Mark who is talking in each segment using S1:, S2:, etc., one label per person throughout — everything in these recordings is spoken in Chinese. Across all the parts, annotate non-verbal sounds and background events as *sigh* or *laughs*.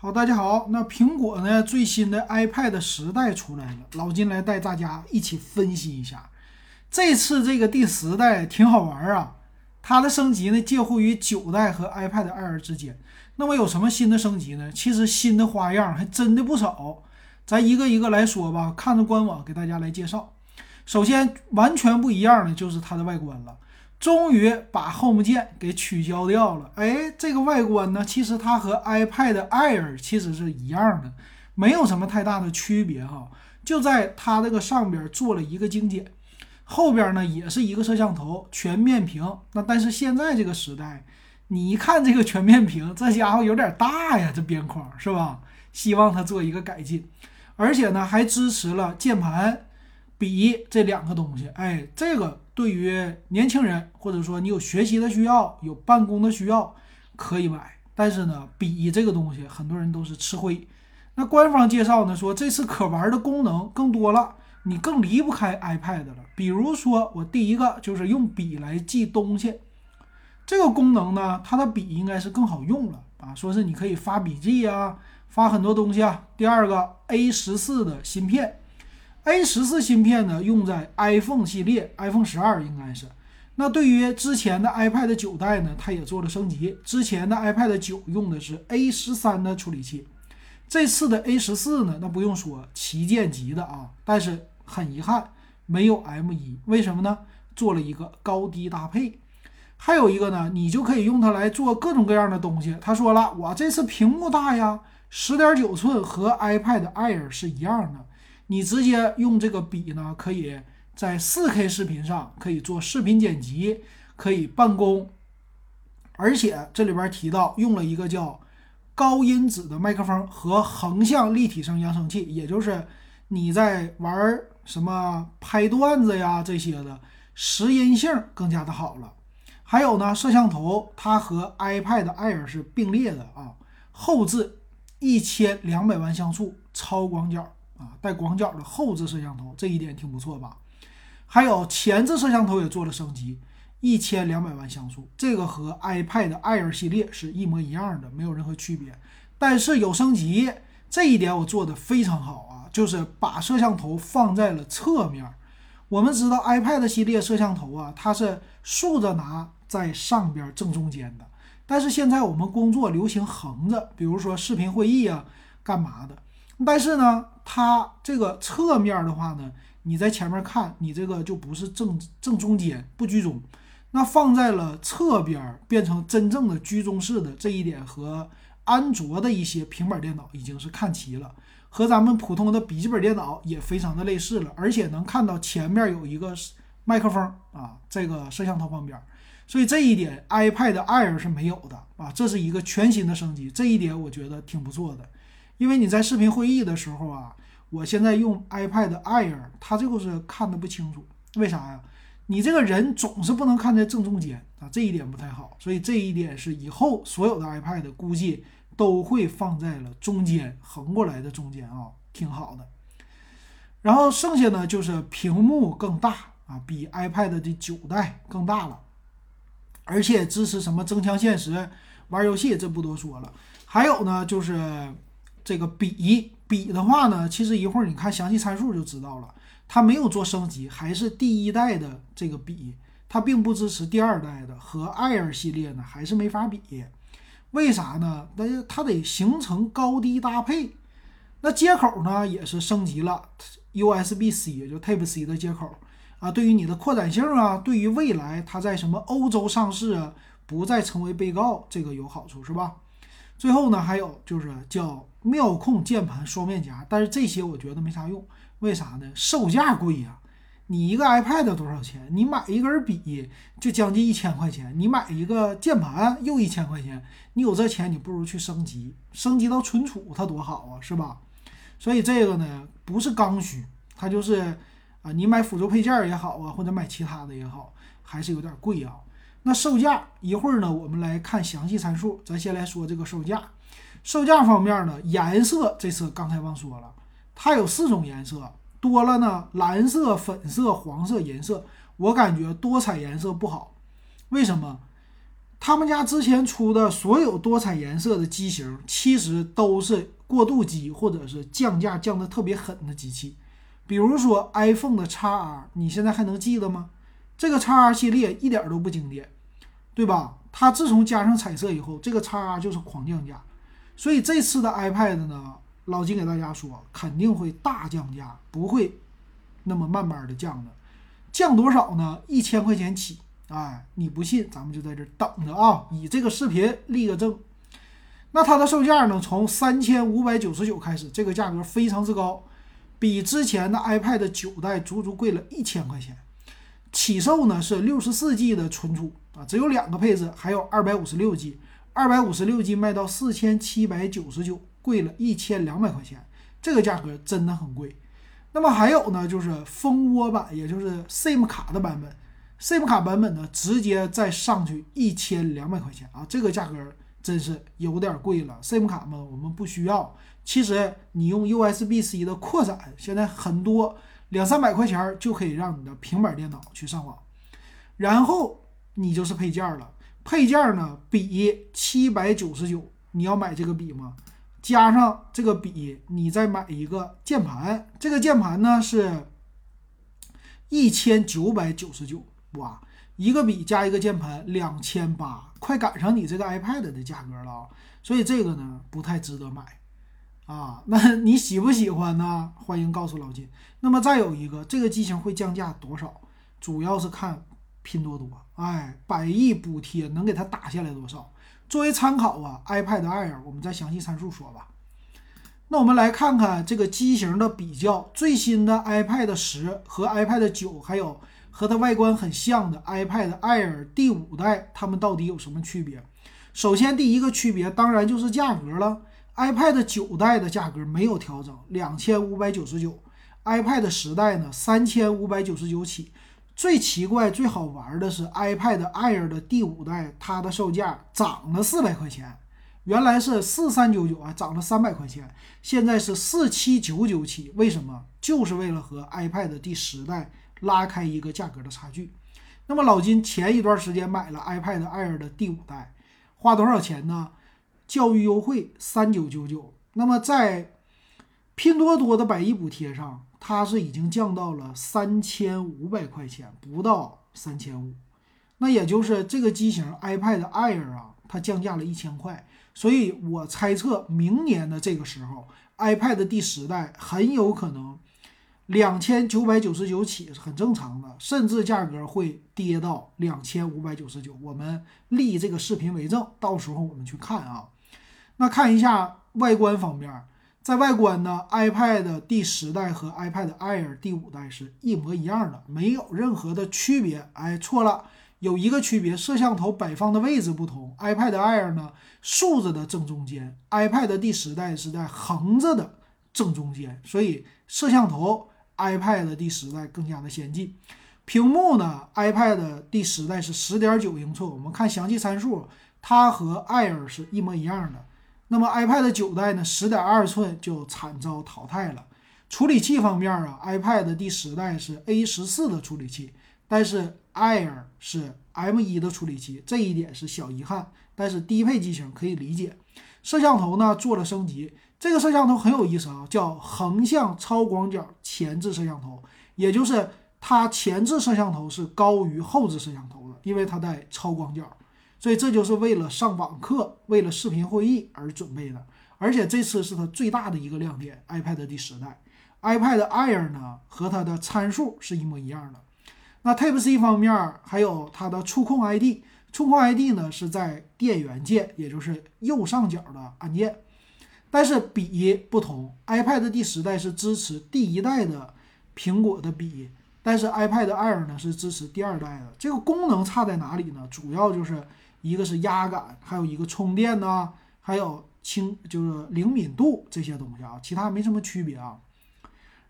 S1: 好，大家好。那苹果呢最新的 iPad 十代出来了，老金来带大家一起分析一下。这次这个第十代挺好玩啊，它的升级呢介乎于九代和 iPad Air 之间。那么有什么新的升级呢？其实新的花样还真的不少，咱一个一个来说吧。看着官网给大家来介绍。首先完全不一样的就是它的外观了。终于把 Home 键给取消掉了。哎，这个外观呢，其实它和 iPad Air 其实是一样的，没有什么太大的区别哈。就在它这个上边做了一个精简，后边呢也是一个摄像头，全面屏。那但是现在这个时代，你一看这个全面屏，这家伙有点大呀，这边框是吧？希望它做一个改进，而且呢还支持了键盘、笔这两个东西。哎，这个。对于年轻人，或者说你有学习的需要、有办公的需要，可以买。但是呢，笔这个东西，很多人都是吃灰。那官方介绍呢，说这次可玩的功能更多了，你更离不开 iPad 了。比如说，我第一个就是用笔来记东西，这个功能呢，它的笔应该是更好用了啊。说是你可以发笔记啊，发很多东西啊。第二个，A 十四的芯片。A 十四芯片呢，用在 iPhone 系列，iPhone 十二应该是。那对于之前的 iPad 九代呢，它也做了升级。之前的 iPad 九用的是 A 十三的处理器，这次的 A 十四呢，那不用说，旗舰级的啊。但是很遗憾，没有 M 一，为什么呢？做了一个高低搭配。还有一个呢，你就可以用它来做各种各样的东西。他说了，我这次屏幕大呀，十点九寸和 iPad Air 是一样的。你直接用这个笔呢，可以在 4K 视频上可以做视频剪辑，可以办公，而且这里边提到用了一个叫高音质的麦克风和横向立体声扬声器，也就是你在玩什么拍段子呀这些的拾音性更加的好了。还有呢，摄像头它和 iPad Air 是并列的啊，后置一千两百万像素超广角。啊，带广角的后置摄像头，这一点挺不错吧？还有前置摄像头也做了升级，一千两百万像素，这个和 iPad Air 系列是一模一样的，没有任何区别。但是有升级，这一点我做的非常好啊，就是把摄像头放在了侧面。我们知道 iPad 系列摄像头啊，它是竖着拿在上边正中间的，但是现在我们工作流行横着，比如说视频会议啊，干嘛的？但是呢，它这个侧面的话呢，你在前面看，你这个就不是正正中间，不居中。那放在了侧边，变成真正的居中式的这一点，和安卓的一些平板电脑已经是看齐了，和咱们普通的笔记本电脑也非常的类似了。而且能看到前面有一个麦克风啊，这个摄像头旁边，所以这一点 iPad Air 是没有的啊，这是一个全新的升级，这一点我觉得挺不错的。因为你在视频会议的时候啊，我现在用 iPad Air，它这个是看的不清楚，为啥呀？你这个人总是不能看在正中间啊，这一点不太好。所以这一点是以后所有的 iPad 估计都会放在了中间，横过来的中间啊，挺好的。然后剩下呢就是屏幕更大啊，比 iPad 的九代更大了，而且支持什么增强现实、玩游戏，这不多说了。还有呢就是。这个笔笔的话呢，其实一会儿你看详细参数就知道了，它没有做升级，还是第一代的这个笔，它并不支持第二代的和 Air 系列呢，还是没法比。为啥呢？那它得形成高低搭配。那接口呢也是升级了，USB-C 也就 Type C 的接口啊，对于你的扩展性啊，对于未来它在什么欧洲上市啊，不再成为被告，这个有好处是吧？最后呢，还有就是叫妙控键盘双面夹，但是这些我觉得没啥用，为啥呢？售价贵呀！你一个 iPad 多少钱？你买一根笔就将近一千块钱，你买一个键盘又一千块钱，你有这钱，你不如去升级，升级到存储它多好啊，是吧？所以这个呢，不是刚需，它就是啊，你买辅助配件也好啊，或者买其他的也好，还是有点贵啊。那售价一会儿呢，我们来看详细参数。咱先来说这个售价。售价方面呢，颜色这次刚才忘说了，它有四种颜色，多了呢，蓝色、粉色、黄色银色。我感觉多彩颜色不好，为什么？他们家之前出的所有多彩颜色的机型，其实都是过渡机或者是降价降的特别狠的机器。比如说 iPhone 的 XR，你现在还能记得吗？这个 XR 系列一点都不经典，对吧？它自从加上彩色以后，这个 XR 就是狂降价。所以这次的 iPad 呢，老金给大家说，肯定会大降价，不会那么慢慢的降的。降多少呢？一千块钱起。哎，你不信，咱们就在这等着啊！以这个视频立个正。那它的售价呢？从三千五百九十九开始，这个价格非常之高，比之前的 iPad 九代足足贵了一千块钱。起售呢是六十四 G 的存储啊，只有两个配置，还有二百五十六 G，二百五十六 G 卖到四千七百九十九，贵了一千两百块钱，这个价格真的很贵。那么还有呢，就是蜂窝版，也就是 SIM 卡的版本。SIM 卡版本呢，直接再上去一千两百块钱啊，这个价格真是有点贵了。SIM 卡嘛，我们不需要。其实你用 USB-C 的扩展，现在很多两三百块钱就可以让你的平板电脑去上网。然后你就是配件了，配件呢，笔七百九十九，你要买这个笔吗？加上这个笔，你再买一个键盘，这个键盘呢是一千九百九十九。哇，一个笔加一个键盘，两千八，快赶上你这个 iPad 的价格了，所以这个呢不太值得买啊。那 *laughs* 你喜不喜欢呢？欢迎告诉老金。那么再有一个，这个机型会降价多少？主要是看拼多多，哎，百亿补贴能给它打下来多少？作为参考啊，iPad Air，我们再详细参数说吧。那我们来看看这个机型的比较，最新的 iPad 十和 iPad 九还有。和它外观很像的 iPad Air 第五代，它们到底有什么区别？首先，第一个区别当然就是价格了。iPad 九代的价格没有调整，两千五百九十九；iPad 十代呢，三千五百九十九起。最奇怪、最好玩的是 iPad Air 的第五代，它的售价涨了四百块钱，原来是四三九九啊，涨了三百块钱，现在是四七九九起。为什么？就是为了和 iPad 第十代。拉开一个价格的差距。那么老金前一段时间买了 iPad Air 的第五代，花多少钱呢？教育优惠三九九九。那么在拼多多的百亿补贴上，它是已经降到了三千五百块钱，不到三千五。那也就是这个机型 iPad Air 啊，它降价了一千块。所以我猜测明年的这个时候，iPad 第十代很有可能。两千九百九十九起是很正常的，甚至价格会跌到两千五百九十九。我们立这个视频为证，到时候我们去看啊。那看一下外观方面，在外观呢，iPad 第十代和 iPad Air 第五代是一模一样的，没有任何的区别。哎，错了，有一个区别，摄像头摆放的位置不同。iPad Air 呢，竖着的正中间；iPad 第十代是在横着的正中间，所以摄像头。iPad 第十代更加的先进，屏幕呢？iPad 第十代是十点九英寸，我们看详细参数，它和 Air 是一模一样的。那么 iPad 九代呢？十点二寸就惨遭淘汰了。处理器方面啊，iPad 第十代是 A 十四的处理器，但是 Air 是 M 一的处理器，这一点是小遗憾，但是低配机型可以理解。摄像头呢做了升级。这个摄像头很有意思啊，叫横向超广角前置摄像头，也就是它前置摄像头是高于后置摄像头的，因为它带超广角，所以这就是为了上网课、为了视频会议而准备的。而且这次是它最大的一个亮点，iPad 第十代，iPad Air 呢和它的参数是一模一样的。那 Type C 方面还有它的触控 ID，触控 ID 呢是在电源键，也就是右上角的按键。但是笔不同，iPad 第十代是支持第一代的苹果的笔，但是 iPad Air 呢是支持第二代的。这个功能差在哪里呢？主要就是一个是压感，还有一个充电呐，还有轻就是灵敏度这些东西啊，其他没什么区别啊。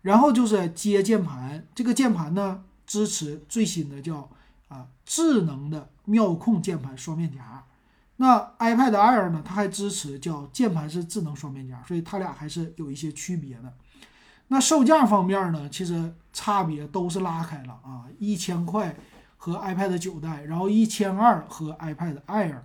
S1: 然后就是接键盘，这个键盘呢支持最新的叫啊智能的妙控键盘双面夹。那 iPad Air 呢？它还支持叫键盘式智能双面夹，所以它俩还是有一些区别的。那售价方面呢？其实差别都是拉开了啊，一千块和 iPad 九代，然后一千二和 iPad Air。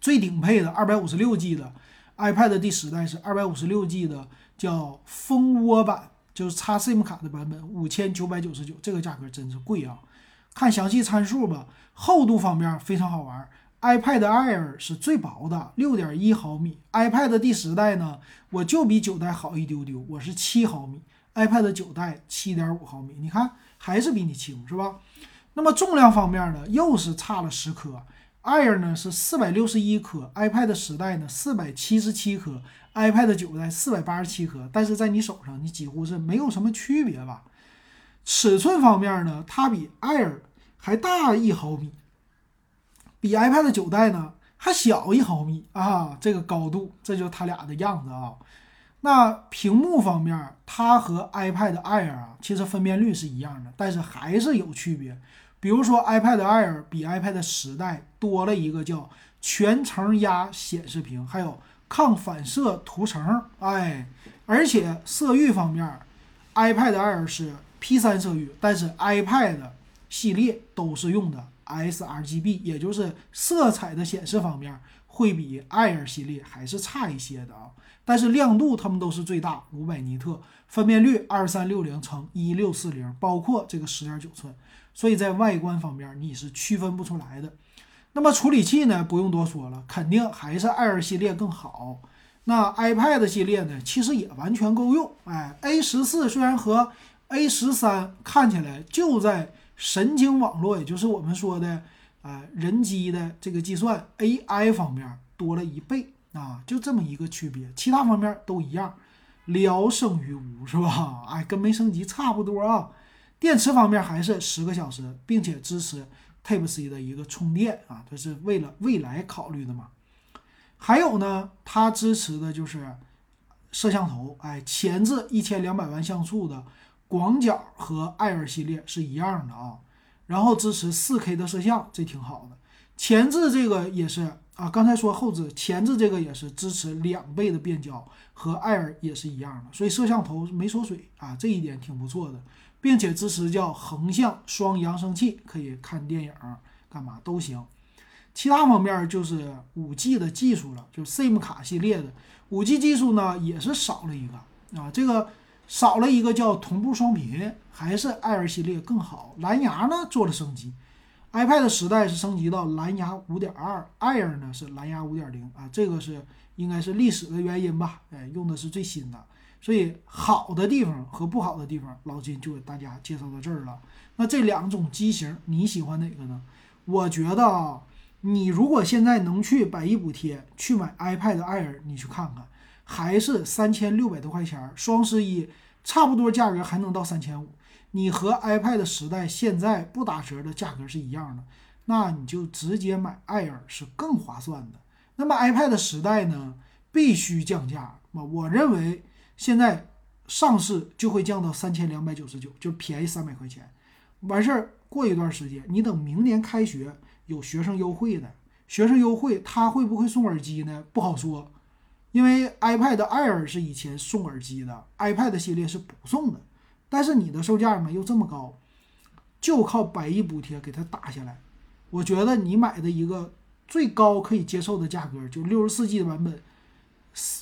S1: 最顶配的二百五十六 G 的 iPad 第十代是二百五十六 G 的，叫蜂窝版，就是插 SIM 卡的版本，五千九百九十九，这个价格真是贵啊！看详细参数吧，厚度方面非常好玩，iPad Air 是最薄的，六点一毫米，iPad 第十代呢，我就比九代好一丢丢，我是七毫米，iPad 九代七点五毫米，你看还是比你轻是吧？那么重量方面呢，又是差了十克。Air 呢是四百六十一克，iPad 十代呢四百七十七克，iPad 九代四百八十七克，但是在你手上你几乎是没有什么区别吧？尺寸方面呢，它比 Air 还大一毫米，比 iPad 九代呢还小一毫米啊！这个高度，这就是它俩的样子啊。那屏幕方面，它和 iPad Air 啊，其实分辨率是一样的，但是还是有区别。比如说，iPad Air 比 iPad 十代多了一个叫全程压显示屏，还有抗反射涂层，哎，而且色域方面，iPad Air 是 P3 色域，但是 iPad 系列都是用的 sRGB，也就是色彩的显示方面会比 Air 系列还是差一些的啊。但是亮度它们都是最大，五百尼特，分辨率二三六零乘一六四零，包括这个十点九寸。所以在外观方面你是区分不出来的。那么处理器呢，不用多说了，肯定还是 Air 系列更好。那 iPad 系列呢，其实也完全够用。哎，A 十四虽然和 A 十三看起来就在神经网络，也就是我们说的啊人机的这个计算 AI 方面多了一倍啊，就这么一个区别，其他方面都一样，聊胜于无，是吧？哎，跟没升级差不多啊。电池方面还是十个小时，并且支持 Type C 的一个充电啊，这是为了未来考虑的嘛。还有呢，它支持的就是摄像头，哎，前置一千两百万像素的广角和 Air 系列是一样的啊。然后支持四 K 的摄像，这挺好的。前置这个也是啊，刚才说后置，前置这个也是支持两倍的变焦，和 Air 也是一样的，所以摄像头没缩水啊，这一点挺不错的。并且支持叫横向双扬声器，可以看电影、干嘛都行。其他方面就是五 G 的技术了，就 SIM 卡系列的五 G 技术呢，也是少了一个啊，这个少了一个叫同步双频，还是 Air 系列更好。蓝牙呢做了升级，iPad 时代是升级到蓝牙五点二，Air 呢是蓝牙五点零啊，这个是应该是历史的原因吧？哎，用的是最新的。所以好的地方和不好的地方，老金就给大家介绍到这儿了。那这两种机型你喜欢哪个呢？我觉得啊，你如果现在能去百亿补贴去买 iPad Air，你去看看，还是三千六百多块钱，双十一差不多价格还能到三千五。你和 iPad 时代现在不打折的价格是一样的，那你就直接买 Air 是更划算的。那么 iPad 时代呢，必须降价我我认为。现在上市就会降到三千两百九十九，就便宜三百块钱。完事儿过一段时间，你等明年开学有学生优惠的，学生优惠他会不会送耳机呢？不好说，因为 iPad Air 是以前送耳机的，iPad 系列是不送的。但是你的售价呢又这么高，就靠百亿补贴给它打下来。我觉得你买的一个最高可以接受的价格就六十四 G 的版本，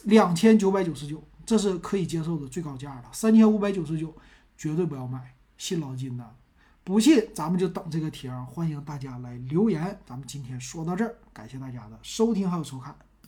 S1: 两千九百九十九。这是可以接受的最高价了，三千五百九十九，绝对不要买，信老金的，不信咱们就等这个贴，欢迎大家来留言。咱们今天说到这儿，感谢大家的收听还有收看。